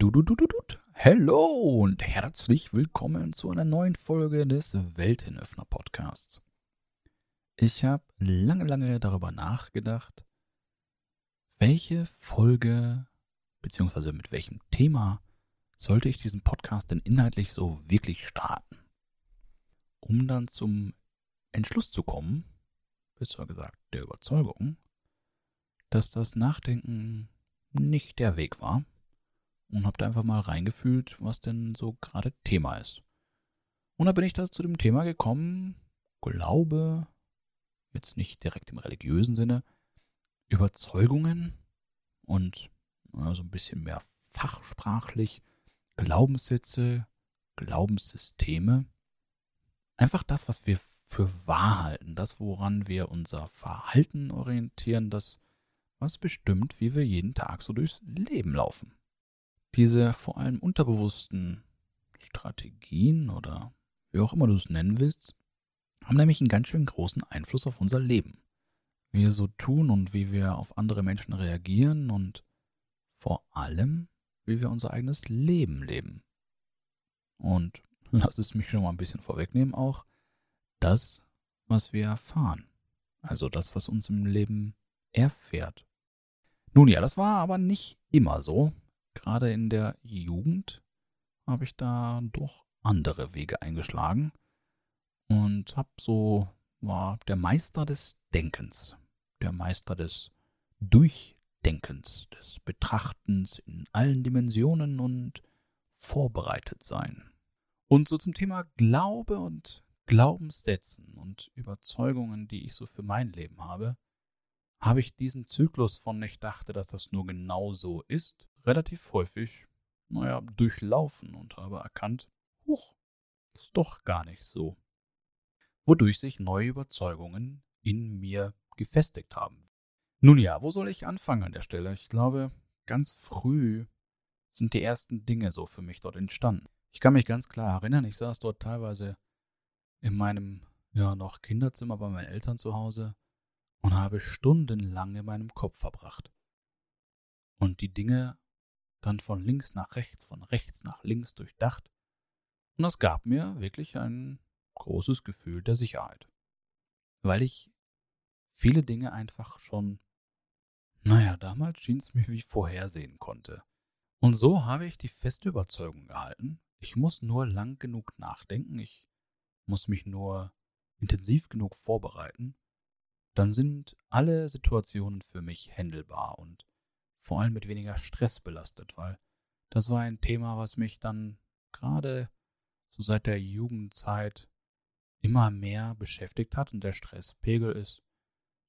Du, du, du, du, du. Hello und herzlich willkommen zu einer neuen Folge des Weltenöffner Podcasts. Ich habe lange, lange darüber nachgedacht, welche Folge beziehungsweise mit welchem Thema sollte ich diesen Podcast denn inhaltlich so wirklich starten? Um dann zum Entschluss zu kommen, besser gesagt der Überzeugung, dass das Nachdenken nicht der Weg war und habe da einfach mal reingefühlt, was denn so gerade Thema ist. Und da bin ich da zu dem Thema gekommen, Glaube, jetzt nicht direkt im religiösen Sinne, Überzeugungen und so ein bisschen mehr fachsprachlich, Glaubenssätze, Glaubenssysteme. Einfach das, was wir für wahr halten, das, woran wir unser Verhalten orientieren, das, was bestimmt, wie wir jeden Tag so durchs Leben laufen. Diese vor allem unterbewussten Strategien oder wie auch immer du es nennen willst, haben nämlich einen ganz schön großen Einfluss auf unser Leben. Wie wir so tun und wie wir auf andere Menschen reagieren und vor allem, wie wir unser eigenes Leben leben. Und lass es mich schon mal ein bisschen vorwegnehmen, auch das, was wir erfahren. Also das, was uns im Leben erfährt. Nun ja, das war aber nicht immer so gerade in der Jugend habe ich da doch andere Wege eingeschlagen und habe so war der Meister des Denkens, der Meister des Durchdenkens, des Betrachtens in allen Dimensionen und vorbereitet sein. Und so zum Thema Glaube und Glaubenssätzen und Überzeugungen, die ich so für mein Leben habe, habe ich diesen Zyklus von ich dachte, dass das nur genau so ist, relativ häufig, naja, durchlaufen und habe erkannt, huch, ist doch gar nicht so. Wodurch sich neue Überzeugungen in mir gefestigt haben. Nun ja, wo soll ich anfangen an der Stelle? Ich glaube, ganz früh sind die ersten Dinge so für mich dort entstanden. Ich kann mich ganz klar erinnern, ich saß dort teilweise in meinem, ja, noch Kinderzimmer bei meinen Eltern zu Hause und habe stundenlang in meinem Kopf verbracht. Und die Dinge dann von links nach rechts, von rechts nach links durchdacht. Und das gab mir wirklich ein großes Gefühl der Sicherheit. Weil ich viele Dinge einfach schon, naja, damals schien es mir wie vorhersehen konnte. Und so habe ich die feste Überzeugung gehalten, ich muss nur lang genug nachdenken, ich muss mich nur intensiv genug vorbereiten, dann sind alle Situationen für mich händelbar und vor allem mit weniger Stress belastet, weil das war ein Thema, was mich dann gerade so seit der Jugendzeit immer mehr beschäftigt hat und der Stresspegel ist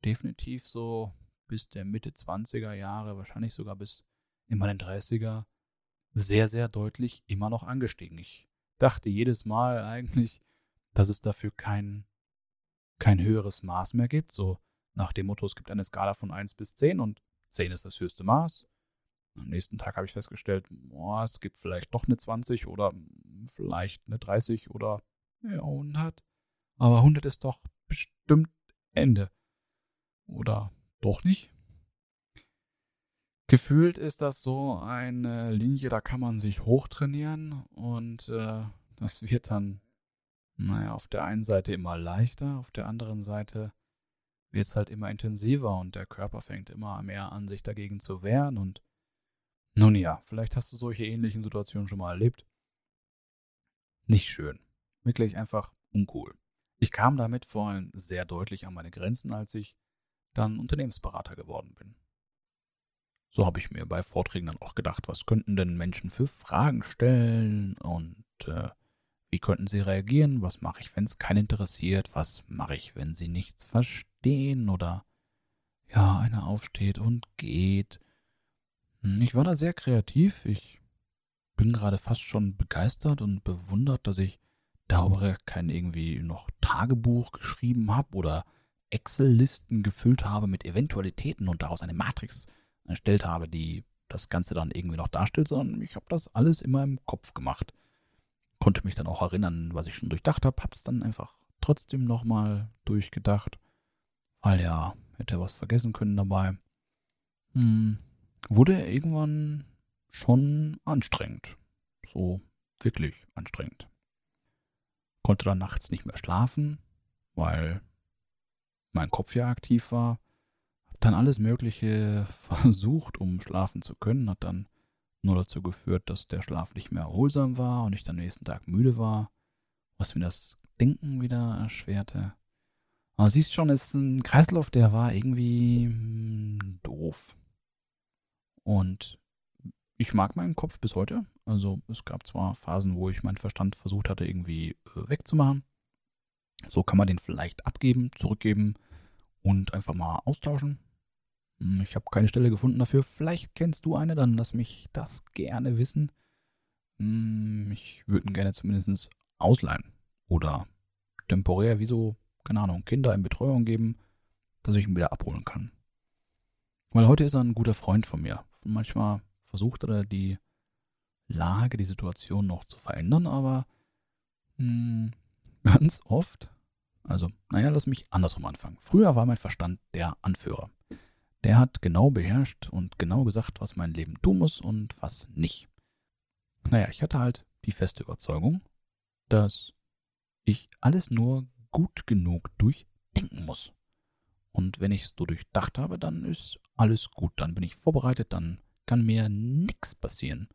definitiv so bis der Mitte 20er Jahre, wahrscheinlich sogar bis in meinen 30er, sehr, sehr deutlich immer noch angestiegen. Ich dachte jedes Mal eigentlich, dass es dafür kein, kein höheres Maß mehr gibt, so nach dem Motto, es gibt eine Skala von 1 bis 10 und 10 ist das höchste Maß. Am nächsten Tag habe ich festgestellt, boah, es gibt vielleicht doch eine 20 oder vielleicht eine 30 oder ja, 100. Aber 100 ist doch bestimmt Ende. Oder doch nicht? Gefühlt ist das so eine Linie, da kann man sich hochtrainieren und äh, das wird dann, naja, auf der einen Seite immer leichter, auf der anderen Seite wird es halt immer intensiver und der Körper fängt immer mehr an, sich dagegen zu wehren. Und nun ja, vielleicht hast du solche ähnlichen Situationen schon mal erlebt. Nicht schön. Wirklich einfach uncool. Ich kam damit vor allem sehr deutlich an meine Grenzen, als ich dann Unternehmensberater geworden bin. So habe ich mir bei Vorträgen dann auch gedacht, was könnten denn Menschen für Fragen stellen und äh, wie könnten sie reagieren? Was mache ich, wenn es keinen interessiert? Was mache ich, wenn sie nichts verstehen? Oder ja, einer aufsteht und geht. Hm, ich war da sehr kreativ. Ich bin gerade fast schon begeistert und bewundert, dass ich darüber kein irgendwie noch Tagebuch geschrieben habe oder Excel-Listen gefüllt habe mit Eventualitäten und daraus eine Matrix erstellt habe, die das Ganze dann irgendwie noch darstellt, sondern ich habe das alles immer im Kopf gemacht konnte mich dann auch erinnern, was ich schon durchdacht habe, hab's dann einfach trotzdem nochmal durchgedacht, weil ja, hätte was vergessen können dabei. Hm, wurde irgendwann schon anstrengend. So wirklich anstrengend. Konnte dann nachts nicht mehr schlafen, weil mein Kopf ja aktiv war. Hab dann alles Mögliche versucht, um schlafen zu können. Hat dann nur dazu geführt, dass der Schlaf nicht mehr erholsam war und ich dann nächsten Tag müde war, was mir das Denken wieder erschwerte. Aber siehst schon, es ist ein Kreislauf, der war irgendwie hm, doof. Und ich mag meinen Kopf bis heute. Also es gab zwar Phasen, wo ich meinen Verstand versucht hatte, irgendwie äh, wegzumachen. So kann man den vielleicht abgeben, zurückgeben und einfach mal austauschen. Hm, ich habe keine Stelle gefunden dafür. Vielleicht kennst du eine, dann lass mich das gerne wissen. Hm, ich würde ihn gerne zumindest ausleihen. Oder temporär, wie so, keine Ahnung, Kinder in Betreuung geben, dass ich ihn wieder abholen kann. Weil heute ist er ein guter Freund von mir. Und manchmal versucht er die Lage, die Situation noch zu verändern, aber mh, hm, ganz oft, also, naja, lass mich andersrum anfangen. Früher war mein Verstand der Anführer. Der hat genau beherrscht und genau gesagt, was mein Leben tun muss und was nicht. Naja, ich hatte halt die feste Überzeugung, dass ich alles nur gut genug durchdenken muss. Und wenn ich es so durchdacht habe, dann ist alles gut. Dann bin ich vorbereitet, dann kann mir nichts passieren.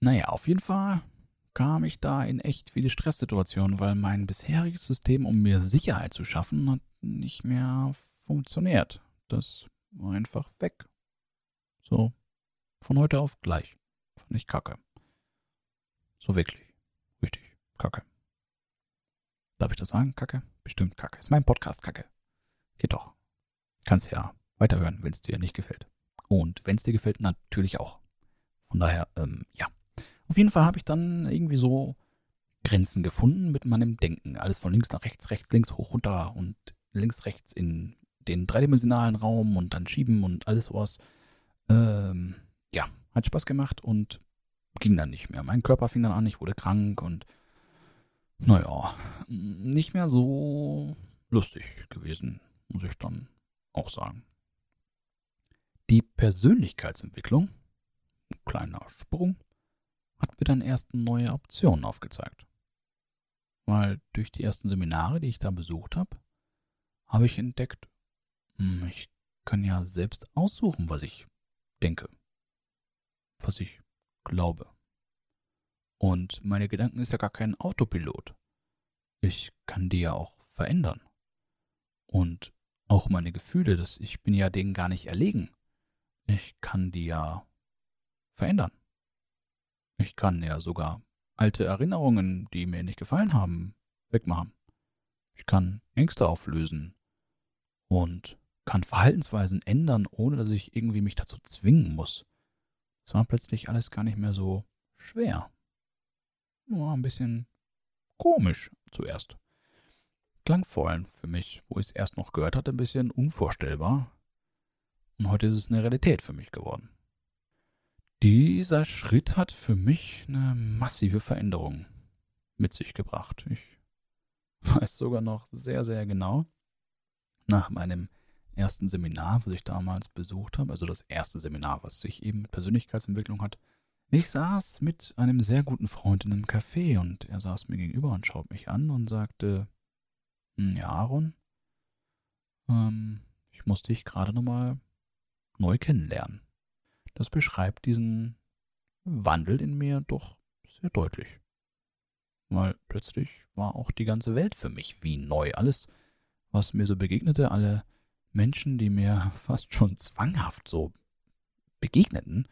Naja, auf jeden Fall kam ich da in echt viele Stresssituationen, weil mein bisheriges System, um mir Sicherheit zu schaffen, hat nicht mehr funktioniert. Das einfach weg. So, von heute auf gleich. Fand ich kacke. So wirklich. Richtig, kacke. Darf ich das sagen, kacke? Bestimmt kacke. Ist mein Podcast kacke. Geht doch. Kannst ja weiterhören, wenn es dir nicht gefällt. Und wenn es dir gefällt, natürlich auch. Von daher, ähm, ja. Auf jeden Fall habe ich dann irgendwie so Grenzen gefunden mit meinem Denken. Alles von links nach rechts, rechts, links, hoch, runter und links, rechts in den dreidimensionalen Raum und dann schieben und alles sowas. Ähm, ja, hat Spaß gemacht und ging dann nicht mehr. Mein Körper fing dann an, ich wurde krank und naja, nicht mehr so lustig gewesen, muss ich dann auch sagen. Die Persönlichkeitsentwicklung, ein kleiner Sprung, hat mir dann erst neue Optionen aufgezeigt. Weil durch die ersten Seminare, die ich da besucht habe, habe ich entdeckt, ich kann ja selbst aussuchen, was ich denke, was ich glaube. Und meine Gedanken ist ja gar kein Autopilot. Ich kann die ja auch verändern. Und auch meine Gefühle, das, ich bin ja denen gar nicht erlegen. Ich kann die ja verändern. Ich kann ja sogar alte Erinnerungen, die mir nicht gefallen haben, wegmachen. Ich kann Ängste auflösen und kann Verhaltensweisen ändern, ohne dass ich irgendwie mich dazu zwingen muss. Es war plötzlich alles gar nicht mehr so schwer. War ein bisschen komisch zuerst. Klangvollen für mich, wo ich es erst noch gehört hatte, ein bisschen unvorstellbar. Und heute ist es eine Realität für mich geworden. Dieser Schritt hat für mich eine massive Veränderung mit sich gebracht. Ich weiß sogar noch sehr, sehr genau, nach meinem ersten Seminar, was ich damals besucht habe, also das erste Seminar, was sich eben mit Persönlichkeitsentwicklung hat. Ich saß mit einem sehr guten Freund in einem Café und er saß mir gegenüber und schaut mich an und sagte, hm, ja, Aaron, ähm, ich musste dich gerade nochmal neu kennenlernen. Das beschreibt diesen Wandel in mir doch sehr deutlich. Weil plötzlich war auch die ganze Welt für mich wie neu. Alles, was mir so begegnete, alle Menschen, die mir fast schon zwanghaft so begegneten,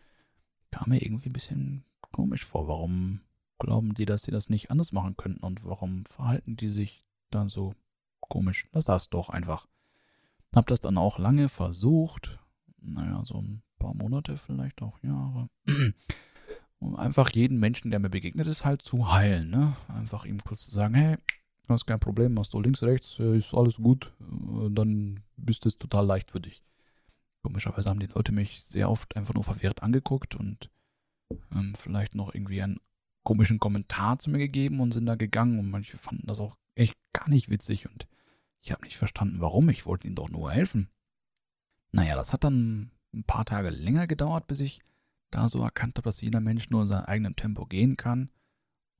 kam mir irgendwie ein bisschen komisch vor. Warum glauben die, dass sie das nicht anders machen könnten und warum verhalten die sich dann so komisch? Lass das doch einfach. Hab das dann auch lange versucht, naja, so ein paar Monate, vielleicht auch Jahre. um einfach jeden Menschen, der mir begegnet ist, halt zu heilen. Ne? Einfach ihm kurz zu sagen, hey, hast kein Problem, machst du links, rechts, äh, ist alles gut, äh, dann bist es total leicht für dich. Komischerweise haben die Leute mich sehr oft einfach nur verwirrt angeguckt und ähm, vielleicht noch irgendwie einen komischen Kommentar zu mir gegeben und sind da gegangen und manche fanden das auch echt gar nicht witzig und ich habe nicht verstanden, warum. Ich wollte ihnen doch nur helfen. Naja, das hat dann ein paar Tage länger gedauert, bis ich da so erkannt habe, dass jeder Mensch nur in seinem eigenen Tempo gehen kann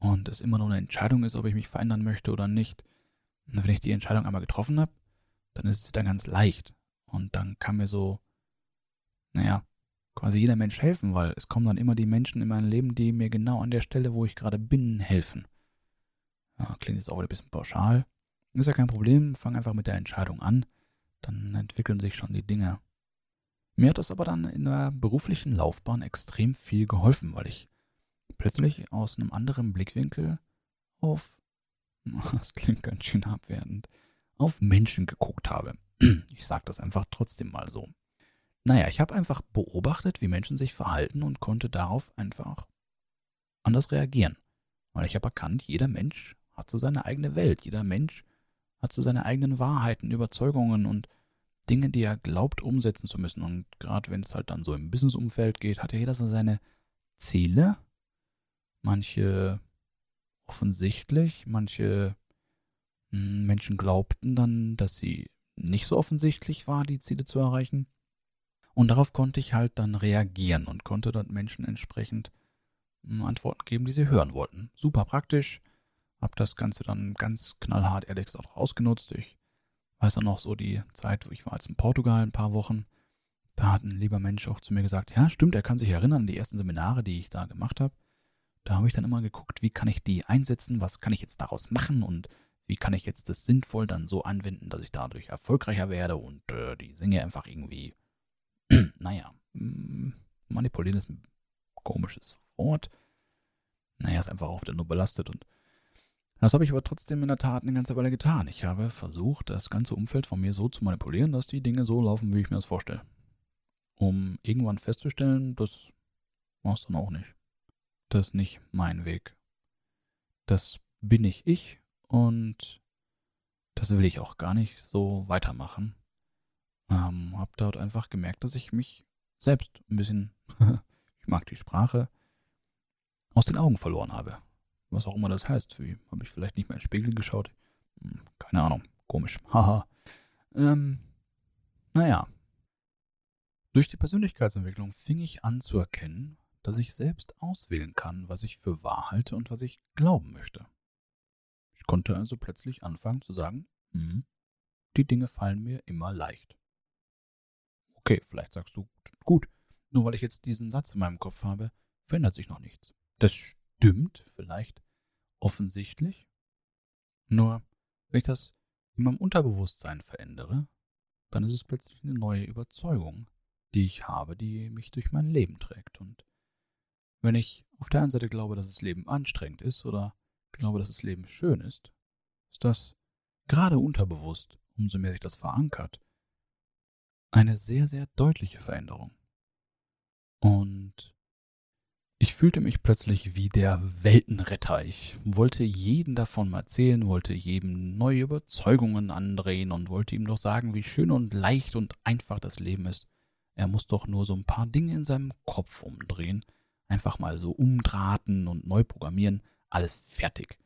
und es immer nur eine Entscheidung ist, ob ich mich verändern möchte oder nicht. Und wenn ich die Entscheidung einmal getroffen habe, dann ist es dann ganz leicht. Und dann kann mir so, naja, quasi jeder Mensch helfen, weil es kommen dann immer die Menschen in mein Leben, die mir genau an der Stelle, wo ich gerade bin, helfen. Ja, klingt jetzt auch wieder ein bisschen pauschal. Ist ja kein Problem, fang einfach mit der Entscheidung an, dann entwickeln sich schon die Dinge. Mir hat das aber dann in der beruflichen Laufbahn extrem viel geholfen, weil ich plötzlich aus einem anderen Blickwinkel auf, das klingt ganz schön abwertend, auf Menschen geguckt habe. Ich sage das einfach trotzdem mal so. Naja, ich habe einfach beobachtet, wie Menschen sich verhalten und konnte darauf einfach anders reagieren. Weil ich habe erkannt, jeder Mensch hat so seine eigene Welt. Jeder Mensch hat so seine eigenen Wahrheiten, Überzeugungen und Dinge, die er glaubt umsetzen zu müssen. Und gerade wenn es halt dann so im Businessumfeld geht, hat ja jeder so seine Ziele. Manche offensichtlich, manche hm, Menschen glaubten dann, dass sie nicht so offensichtlich war, die Ziele zu erreichen. Und darauf konnte ich halt dann reagieren und konnte dort Menschen entsprechend hm, Antworten geben, die sie hören wollten. Super praktisch. Hab das Ganze dann ganz knallhart, ehrlich gesagt, auch ausgenutzt. Ich weiß auch noch so die Zeit, wo ich war jetzt in Portugal ein paar Wochen. Da hat ein lieber Mensch auch zu mir gesagt, ja, stimmt, er kann sich erinnern an die ersten Seminare, die ich da gemacht habe. Da habe ich dann immer geguckt, wie kann ich die einsetzen, was kann ich jetzt daraus machen und wie kann ich jetzt das sinnvoll dann so anwenden, dass ich dadurch erfolgreicher werde und äh, die Singe einfach irgendwie naja, mm, manipulieren ist ein komisches Wort. Naja, ist einfach wieder nur belastet und das habe ich aber trotzdem in der Tat eine ganze Weile getan. Ich habe versucht, das ganze Umfeld von mir so zu manipulieren, dass die Dinge so laufen, wie ich mir das vorstelle. Um irgendwann festzustellen, das war es dann auch nicht. Das ist nicht mein Weg. Das bin nicht ich und das will ich auch gar nicht so weitermachen. Ähm, hab dort einfach gemerkt, dass ich mich selbst ein bisschen, ich mag die Sprache, aus den Augen verloren habe. Was auch immer das heißt. Habe ich vielleicht nicht mehr in den Spiegel geschaut? Hm, keine Ahnung. Komisch. Haha. ähm, naja. Durch die Persönlichkeitsentwicklung fing ich an zu erkennen, dass ich selbst auswählen kann, was ich für wahr halte und was ich glauben möchte. Ich konnte also plötzlich anfangen zu sagen, hm, die Dinge fallen mir immer leicht. Okay, vielleicht sagst du, gut, nur weil ich jetzt diesen Satz in meinem Kopf habe, verändert sich noch nichts. Das stimmt vielleicht offensichtlich. Nur, wenn ich das in meinem Unterbewusstsein verändere, dann ist es plötzlich eine neue Überzeugung, die ich habe, die mich durch mein Leben trägt. Und wenn ich auf der einen Seite glaube, dass das Leben anstrengend ist oder glaube, dass das Leben schön ist, ist das gerade unterbewusst, umso mehr sich das verankert, eine sehr, sehr deutliche Veränderung. Und ich fühlte mich plötzlich wie der Weltenretter. Ich wollte jeden davon erzählen, wollte jedem neue Überzeugungen andrehen und wollte ihm doch sagen, wie schön und leicht und einfach das Leben ist. Er muss doch nur so ein paar Dinge in seinem Kopf umdrehen, einfach mal so umdrahten und neu programmieren, alles fertig.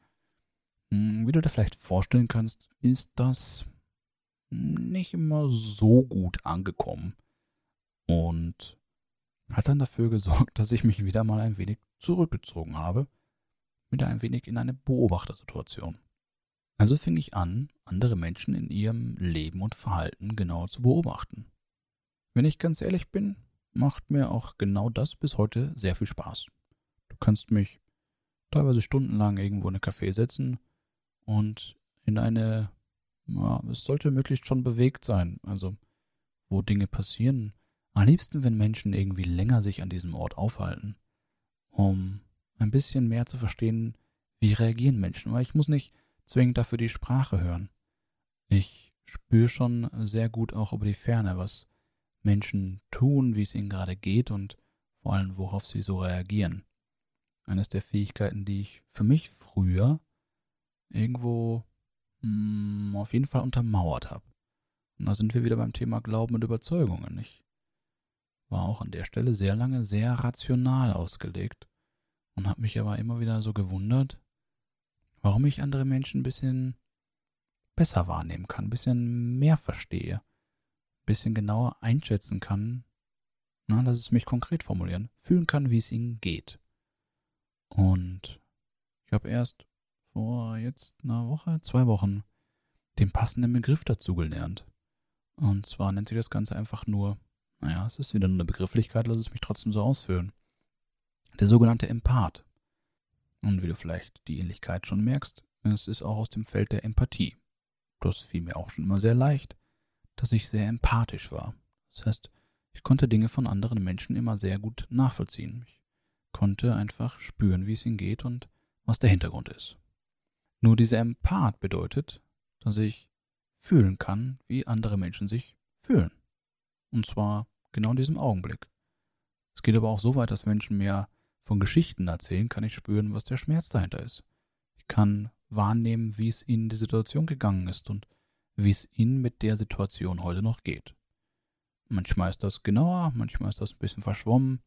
Hm, wie du dir vielleicht vorstellen kannst, ist das nicht immer so gut angekommen und hat dann dafür gesorgt, dass ich mich wieder mal ein wenig zurückgezogen habe, wieder ein wenig in eine Beobachtersituation. Also fing ich an, andere Menschen in ihrem Leben und Verhalten genau zu beobachten. Wenn ich ganz ehrlich bin, macht mir auch genau das bis heute sehr viel Spaß. Du kannst mich teilweise stundenlang irgendwo in ein Café setzen und in eine ja, es sollte möglichst schon bewegt sein, also wo Dinge passieren. Am liebsten, wenn Menschen irgendwie länger sich an diesem Ort aufhalten, um ein bisschen mehr zu verstehen, wie reagieren Menschen, weil ich muss nicht zwingend dafür die Sprache hören. Ich spüre schon sehr gut auch über die Ferne, was Menschen tun, wie es ihnen gerade geht und vor allem, worauf sie so reagieren. Eines der Fähigkeiten, die ich für mich früher irgendwo mh, hm, auf jeden Fall untermauert habe. Und da sind wir wieder beim Thema Glauben und Überzeugungen. Ich war auch an der Stelle sehr lange sehr rational ausgelegt und habe mich aber immer wieder so gewundert, warum ich andere Menschen ein bisschen besser wahrnehmen kann, ein bisschen mehr verstehe, bisschen genauer einschätzen kann, Na, lass es mich konkret formulieren. Fühlen kann, wie es ihnen geht. Und ich habe erst vor jetzt einer Woche, zwei Wochen den passenden Begriff dazu gelernt. Und zwar nennt sich das Ganze einfach nur, naja, es ist wieder nur eine Begrifflichkeit, lass es mich trotzdem so ausführen. Der sogenannte Empath. Und wie du vielleicht die Ähnlichkeit schon merkst, es ist auch aus dem Feld der Empathie. Das fiel mir auch schon immer sehr leicht, dass ich sehr empathisch war. Das heißt, ich konnte Dinge von anderen Menschen immer sehr gut nachvollziehen. Ich konnte einfach spüren, wie es ihnen geht und was der Hintergrund ist. Nur dieser Empath bedeutet, dass ich fühlen kann, wie andere Menschen sich fühlen. Und zwar genau in diesem Augenblick. Es geht aber auch so weit, dass Menschen mir von Geschichten erzählen, kann ich spüren, was der Schmerz dahinter ist. Ich kann wahrnehmen, wie es ihnen die Situation gegangen ist und wie es ihnen mit der Situation heute noch geht. Manchmal ist das genauer, manchmal ist das ein bisschen verschwommen.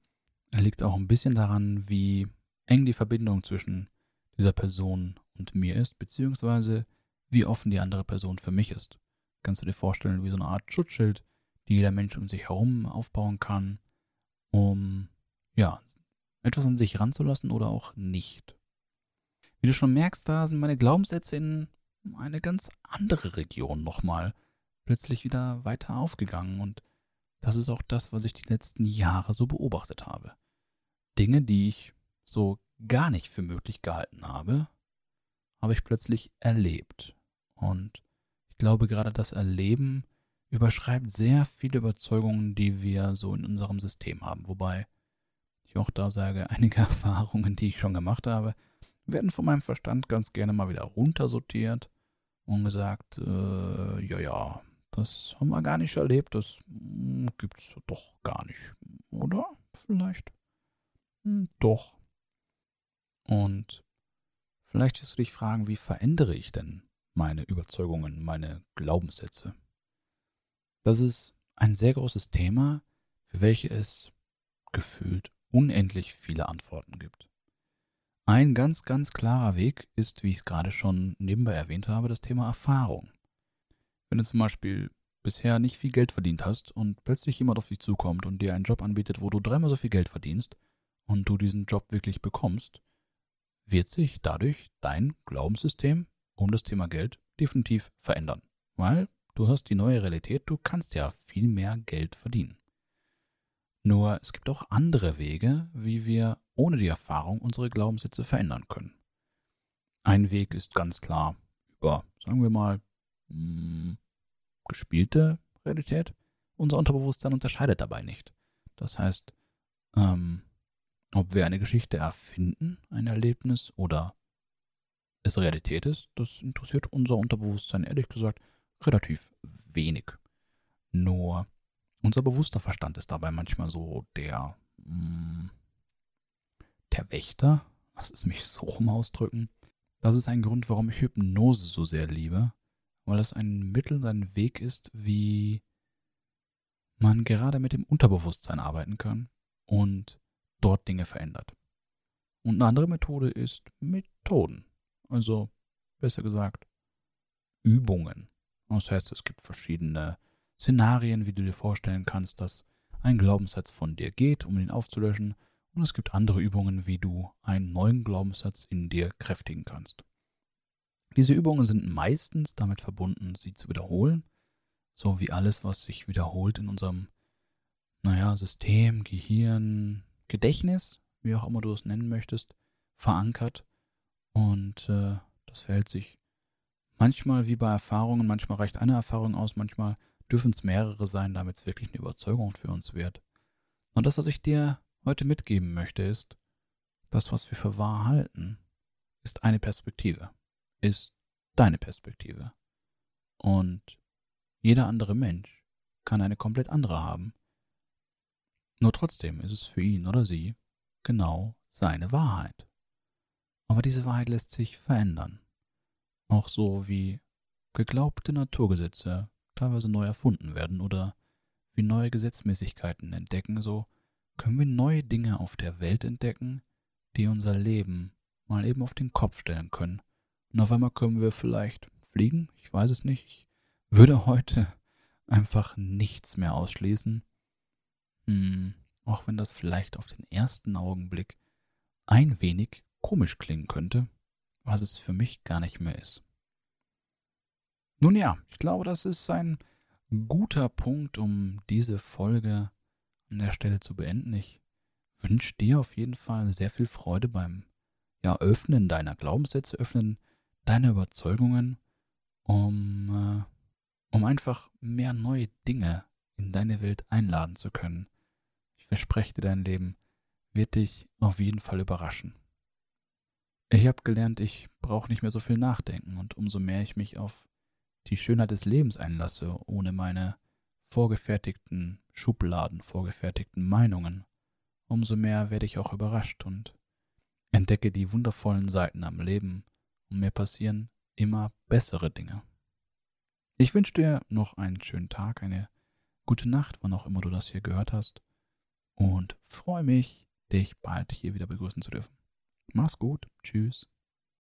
Er liegt auch ein bisschen daran, wie eng die Verbindung zwischen dieser Person und mir ist, beziehungsweise wie offen die andere Person für mich ist. Kannst du dir vorstellen, wie so eine Art Schutzschild, die jeder Mensch um sich herum aufbauen kann, um ja, etwas an sich ranzulassen oder auch nicht. Wie du schon merkst, da sind meine Glaubenssätze in eine ganz andere Region nochmal plötzlich wieder weiter aufgegangen und das ist auch das, was ich die letzten Jahre so beobachtet habe. Dinge, die ich so gar nicht für möglich gehalten habe, habe ich plötzlich erlebt. Und ich glaube, gerade das Erleben überschreibt sehr viele Überzeugungen, die wir so in unserem System haben. Wobei ich auch da sage, einige Erfahrungen, die ich schon gemacht habe, werden von meinem Verstand ganz gerne mal wieder runtersortiert und gesagt, äh, ja, ja, das haben wir gar nicht erlebt, das hm, gibt's doch gar nicht, oder? Vielleicht? Hm, doch. Und vielleicht wirst du dich fragen, wie verändere ich denn meine Überzeugungen, meine Glaubenssätze? Das ist ein sehr großes Thema, für welches es gefühlt unendlich viele Antworten gibt. Ein ganz, ganz klarer Weg ist, wie ich es gerade schon nebenbei erwähnt habe, das Thema Erfahrung. Wenn du zum Beispiel bisher nicht viel Geld verdient hast und plötzlich jemand auf dich zukommt und dir einen Job anbietet, wo du dreimal so viel Geld verdienst und du diesen Job wirklich bekommst, wird sich dadurch dein Glaubenssystem um das Thema Geld definitiv verändern. Weil du hast die neue Realität, du kannst ja viel mehr Geld verdienen. Nur es gibt auch andere Wege, wie wir ohne die Erfahrung unsere Glaubenssätze verändern können. Ein Weg ist ganz klar über, sagen wir mal, hm, gespielte Realität. Unser Unterbewusstsein unterscheidet dabei nicht. Das heißt, ähm, ob wir eine Geschichte erfinden, ein Erlebnis oder es Realität ist, das interessiert unser Unterbewusstsein ehrlich gesagt relativ wenig. Nur unser bewusster Verstand ist dabei manchmal so der, mh, hm, der Wächter. Lass es mich so rum ausdrücken. Das ist ein Grund, warum ich Hypnose so sehr liebe, weil es ein Mittel, ein Weg ist, wie man gerade mit dem Unterbewusstsein arbeiten kann und dort Dinge verändert. Und eine andere Methode ist Methoden. Also, besser gesagt, Übungen. Das heißt, es gibt verschiedene Szenarien, wie du dir vorstellen kannst, dass ein Glaubenssatz von dir geht, um ihn aufzulöschen, und es gibt andere Übungen, wie du einen neuen Glaubenssatz in dir kräftigen kannst. Diese Übungen sind meistens damit verbunden, sie zu wiederholen, so wie alles, was sich wiederholt in unserem, naja, System, Gehirn, Gedächtnis, wie auch immer du es nennen möchtest, verankert. Und äh, das verhält sich manchmal wie bei Erfahrungen, manchmal reicht eine Erfahrung aus, manchmal dürfen es mehrere sein, damit es wirklich eine Überzeugung für uns wird. Und das, was ich dir heute mitgeben möchte, ist, das, was wir für wahr halten, ist eine Perspektive, ist deine Perspektive. Und jeder andere Mensch kann eine komplett andere haben. Nur trotzdem ist es für ihn oder sie genau seine Wahrheit. Aber diese Wahrheit lässt sich verändern. Auch so wie geglaubte Naturgesetze teilweise neu erfunden werden oder wie neue Gesetzmäßigkeiten entdecken, so können wir neue Dinge auf der Welt entdecken, die unser Leben mal eben auf den Kopf stellen können. Und auf einmal können wir vielleicht fliegen, ich weiß es nicht. Ich würde heute einfach nichts mehr ausschließen. Hm, auch wenn das vielleicht auf den ersten Augenblick ein wenig komisch klingen könnte, was es für mich gar nicht mehr ist. Nun ja, ich glaube, das ist ein guter Punkt, um diese Folge an der Stelle zu beenden. Ich wünsche dir auf jeden Fall sehr viel Freude beim ja, Öffnen deiner Glaubenssätze, Öffnen deiner Überzeugungen, um, äh, um einfach mehr neue Dinge in deine Welt einladen zu können. Ich verspreche dir, dein Leben wird dich auf jeden Fall überraschen. Ich habe gelernt, ich brauche nicht mehr so viel nachdenken und umso mehr ich mich auf die Schönheit des Lebens einlasse, ohne meine vorgefertigten Schubladen, vorgefertigten Meinungen, umso mehr werde ich auch überrascht und entdecke die wundervollen Seiten am Leben und mir passieren immer bessere Dinge. Ich wünsche dir noch einen schönen Tag, eine gute Nacht, wann auch immer du das hier gehört hast und freue mich, dich bald hier wieder begrüßen zu dürfen. Mach's gut, tschüss.